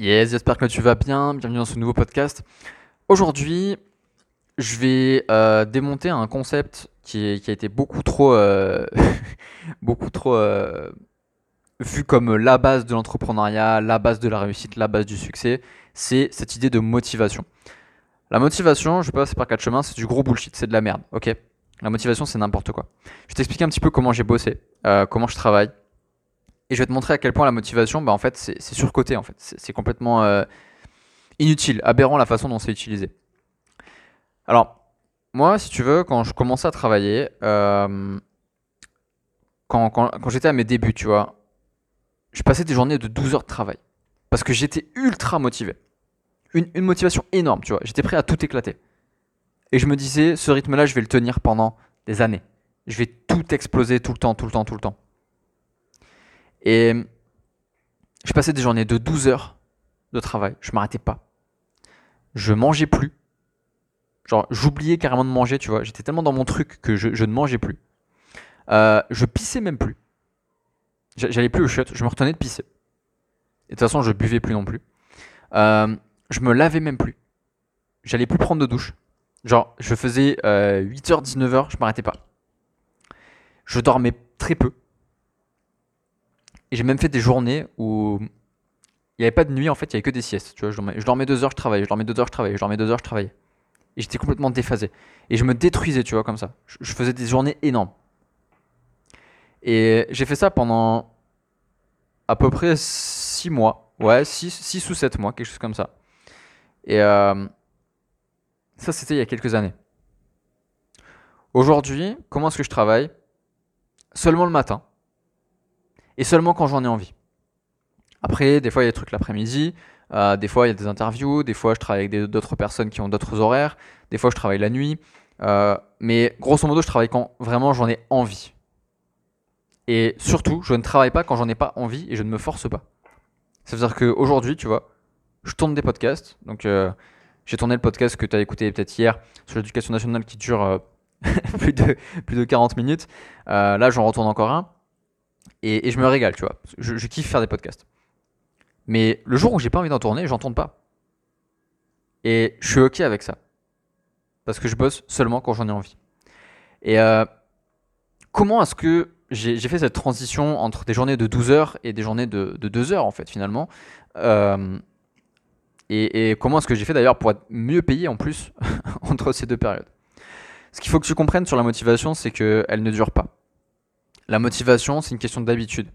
Yes, j'espère que tu vas bien. Bienvenue dans ce nouveau podcast. Aujourd'hui, je vais euh, démonter un concept qui, a été beaucoup trop, euh, beaucoup trop euh, vu comme la base de l'entrepreneuriat, la base de la réussite, la base du succès. C'est cette idée de motivation. La motivation, je pas passer par quatre chemins, c'est du gros bullshit, c'est de la merde, ok? La motivation, c'est n'importe quoi. Je vais t'expliquer un petit peu comment j'ai bossé, comment je travaille, et je vais te montrer à quel point la motivation, bah, en fait, c'est surcoté, en fait. C'est complètement euh, inutile, aberrant la façon dont c'est utilisé. Alors, moi, si tu veux, quand je commençais à travailler, euh, quand j'étais à mes débuts, tu vois, je passais des journées de 12 heures de travail. Parce que j'étais ultra motivé. Une, une motivation énorme, tu vois. J'étais prêt à tout éclater. Et je me disais, ce rythme-là, je vais le tenir pendant des années. Je vais tout exploser tout le temps, tout le temps, tout le temps. Et je passais des journées de 12 heures de travail. Je m'arrêtais pas. Je mangeais plus. Genre, j'oubliais carrément de manger, tu vois. J'étais tellement dans mon truc que je, ne mangeais plus. Euh, je pissais même plus. J'a- J'allais plus au chiottes. Je me retenais de pisser. Et de toute façon, je buvais plus non plus. Euh, je me lavais même plus. J'allais plus prendre de douche. Genre, je faisais 8h, 19h, je m'arrêtais pas. Je dormais très peu. Et j'ai même fait des journées où il n'y avait pas de nuit, en fait, il n'y avait que des siestes. Tu vois, je dormais, deux heures, je travaillais, je dormais deux heures, je travaillais, je dormais deux heures, je travaillais. Et j'étais complètement déphasé. Et je me détruisais, tu vois, comme ça. Je, faisais des journées énormes. Et j'ai fait ça pendant à peu près six mois. Ouais, six, six ou sept mois, quelque chose comme ça. Et euh, ça, c'était il y a quelques années. Aujourd'hui, comment est-ce que je travaille? Seulement le matin. Et seulement quand j'en ai envie. Après, des fois, il y a des trucs l'après-midi. euh, des fois, il y a des interviews. Des fois, je travaille avec d'autres personnes qui ont d'autres horaires. Des fois, je travaille la nuit. euh, mais grosso modo, je travaille quand vraiment j'en ai envie. Et surtout, je ne travaille pas quand j'en ai pas envie et je ne me force pas. Ça veut dire qu'aujourd'hui, tu vois, je tourne des podcasts. Donc, euh, j'ai tourné le podcast que tu as écouté peut-être hier sur l'éducation nationale qui dure plus, de, plus de 40 minutes. Là, j'en retourne encore un. Et, je me régale, tu vois. Je, je kiffe faire des podcasts. Mais le jour où j'ai pas envie d'en tourner, j'en tourne pas. Et je suis ok avec ça. Parce que je bosse seulement quand j'en ai envie. Et euh, comment est-ce que j'ai j'ai fait cette transition entre des journées de 12 heures et des journées de, de 2 heures, en fait, finalement Euh, et, et comment est-ce que j'ai fait d'ailleurs pour être mieux payé en plus entre ces deux périodes? Ce qu'il faut que tu comprennes sur la motivation, c'est qu'elle ne dure pas. La motivation, c'est une question d'habitude.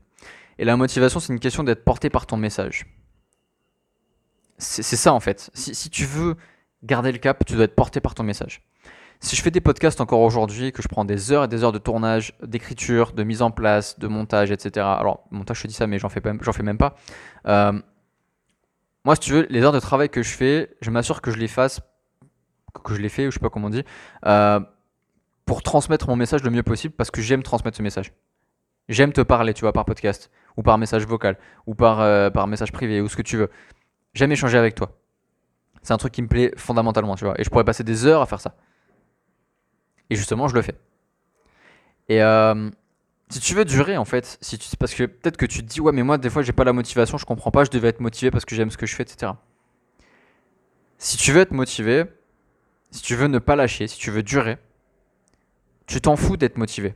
Et la motivation, c'est une question d'être porté par ton message. C'est ça en fait. Si, tu veux garder le cap, tu dois être porté par ton message. Si je fais des podcasts encore aujourd'hui, que je prends des heures et des heures de tournage, d'écriture, de mise en place, de montage, etc. Alors, montage, je te dis ça, mais j'en fais, fais même pas. Euh, moi, si tu veux, les heures de travail que je fais, je m'assure que je les fasse, que je les fais, ou je sais pas comment on dit, euh, pour transmettre mon message le mieux possible, parce que j'aime transmettre ce message. J'aime te parler, tu vois, par podcast, ou par message vocal, ou par, euh, par message privé, ou ce que tu veux. J'aime échanger avec toi. C'est un truc qui me plaît fondamentalement, tu vois. Et je pourrais passer des heures à faire ça. Et justement, je le fais. Et euh, si tu veux durer, en fait, si tu, parce que peut-être que tu te dis, ouais, mais moi, des fois, j'ai pas la motivation, je comprends pas, je devais être motivé parce que j'aime ce que je fais, etc. Si tu veux être motivé, si tu veux ne pas lâcher, si tu veux durer, tu t'en fous d'être motivé.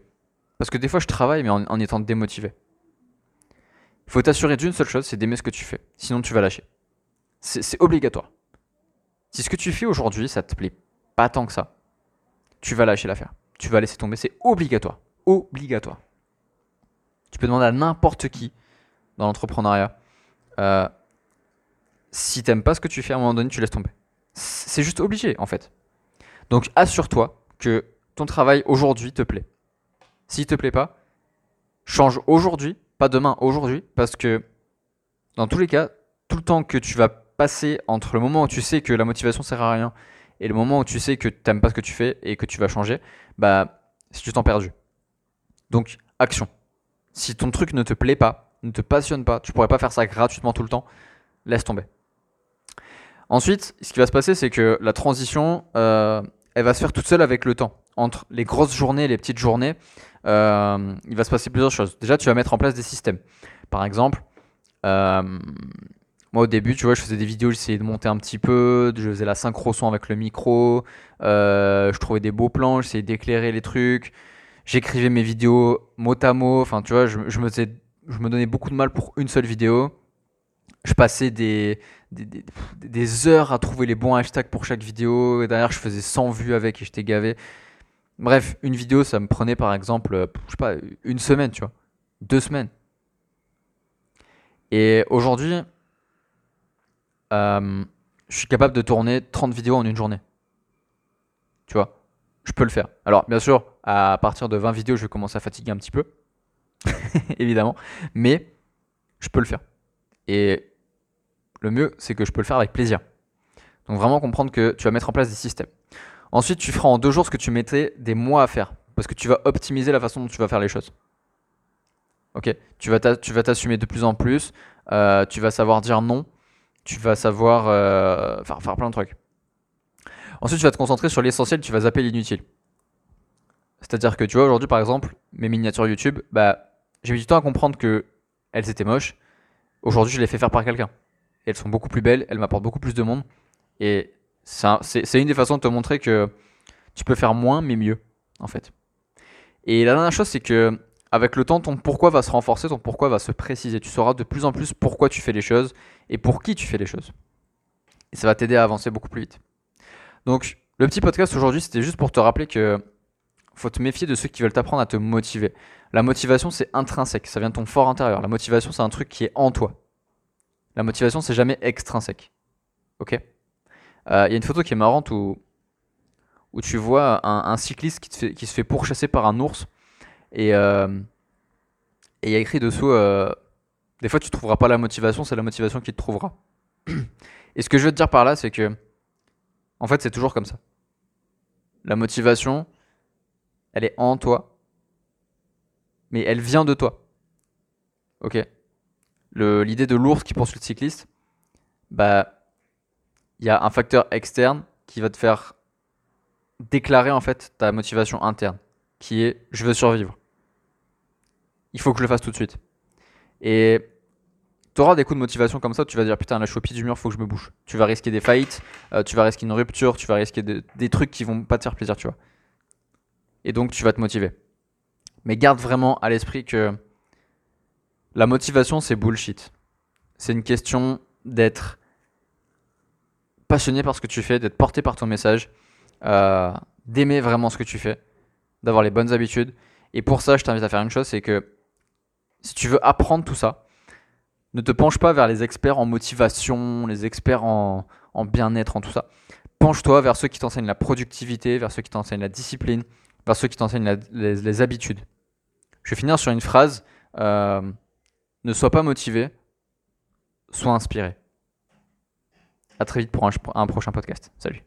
Parce que des fois, je travaille, mais en, étant démotivé. Il faut t'assurer d'une seule chose, c'est d'aimer ce que tu fais. Sinon, tu vas lâcher. C'est c'est obligatoire. Si ce que tu fais aujourd'hui, ça te plaît pas tant que ça, tu vas lâcher l'affaire. Tu vas laisser tomber. C'est obligatoire. Obligatoire. Tu peux demander à n'importe qui dans l'entrepreneuriat. euh, si t'aimes pas ce que tu fais, à un moment donné, tu laisses tomber. C'est juste obligé, en fait. Donc, assure-toi que ton travail aujourd'hui te plaît. S'il te plaît pas, change aujourd'hui, pas demain, aujourd'hui, parce que dans tous les cas, tout le temps que tu vas passer entre le moment où tu sais que la motivation sert à rien et le moment où tu sais que t'aimes pas ce que tu fais et que tu vas changer, bah, c'est du temps perdu. Donc, action. Si ton truc ne te plaît pas, ne te passionne pas, tu pourrais pas faire ça gratuitement tout le temps, laisse tomber. Ensuite, ce qui va se passer, c'est que la transition, euh, elle va se faire toute seule avec le temps. Entre les grosses journées et les petites journées, euh, il va se passer plusieurs choses. Déjà, tu vas mettre en place des systèmes. Par exemple, euh, moi, au début, tu vois, je faisais des vidéos, j'essayais de monter un petit peu, je faisais la synchro son avec le micro, euh, je trouvais des beaux plans, j'essayais d'éclairer les trucs, j'écrivais mes vidéos mot à mot, enfin, tu vois, je, me donnais beaucoup de mal pour une seule vidéo. Je passais des- des heures à trouver les bons hashtags pour chaque vidéo, et derrière, je faisais 100 vues avec et j'étais gavé. Bref, une vidéo, ça me prenait par exemple, euh, une semaine, tu vois, deux semaines. Et aujourd'hui, euh, je suis capable de tourner 30 vidéos en une journée. Tu vois, je peux le faire. Alors, bien sûr, à partir de 20 vidéos, je vais commencer à fatiguer un petit peu, évidemment, mais je peux le faire. Et le mieux, c'est que je peux le faire avec plaisir. Donc, vraiment comprendre que tu vas mettre en place des systèmes. Ensuite, tu feras en deux jours ce que tu mettrais des mois à faire, parce que tu vas optimiser la façon dont tu vas faire les choses. Ok, tu vas t'assumer de plus en plus, euh, tu vas savoir dire non, tu vas savoir euh, faire, faire plein de trucs. Ensuite, tu vas te concentrer sur l'essentiel, tu vas zapper l'inutile. C'est-à-dire que tu vois, aujourd'hui, par exemple, mes miniatures YouTube, bah, j'ai mis du temps à comprendre que elles étaient moches. Aujourd'hui, je les fais faire par quelqu'un. Elles sont beaucoup plus belles, elles m'apportent beaucoup plus de monde. Et c'est un- c'est c'est une des façons de te montrer que tu peux faire moins, mais mieux, en fait. Et la dernière chose, c'est que avec le temps, ton pourquoi va se renforcer, ton pourquoi va se préciser. Tu sauras de plus en plus pourquoi tu fais les choses et pour qui tu fais les choses. Et ça va t'aider à avancer beaucoup plus vite. Donc, le petit podcast aujourd'hui, c'était juste pour te rappeler que faut te méfier de ceux qui veulent t'apprendre à te motiver. La motivation, c'est intrinsèque, ça vient de ton fort intérieur. La motivation, c'est un truc qui est en toi. La motivation, c'est jamais extrinsèque. Ok? Euh, Il y a une photo qui est marrante où, tu vois un, cycliste qui, se fait pourchasser par un ours et euh, il y a écrit dessous euh, des fois tu trouveras pas la motivation, c'est la motivation qui te trouvera. Et ce que je veux te dire par là, c'est que en fait, c'est toujours comme ça. La motivation, elle est en toi, mais elle vient de toi. Ok? L'idée de l'ours qui poursuit le cycliste, bah, il y a un facteur externe qui va te faire déclarer en fait ta motivation interne, qui est je veux survivre. Il faut que je le fasse tout de suite. Et tu auras des coups de motivation comme ça, tu vas dire putain au pied du mur, faut que je me bouge. Tu vas risquer des faillites, euh, tu vas risquer une rupture, tu vas risquer de- des trucs qui vont pas te faire plaisir, tu vois. Et donc tu vas te motiver. Mais garde vraiment à l'esprit que la motivation c'est bullshit. C'est une question d'être passionné par ce que tu fais, d'être porté par ton message, euh, d'aimer vraiment ce que tu fais, d'avoir les bonnes habitudes. Et pour ça, je t'invite à faire une chose, c'est que si tu veux apprendre tout ça, ne te penche pas vers les experts en motivation, les experts en, en bien-être, en tout ça. Penche-toi vers ceux qui t'enseignent la productivité, vers ceux qui t'enseignent la discipline, vers ceux qui t'enseignent les habitudes. Je vais finir sur une phrase. euh, ne sois pas motivé, sois inspiré. À très vite pour un, un prochain podcast. Salut.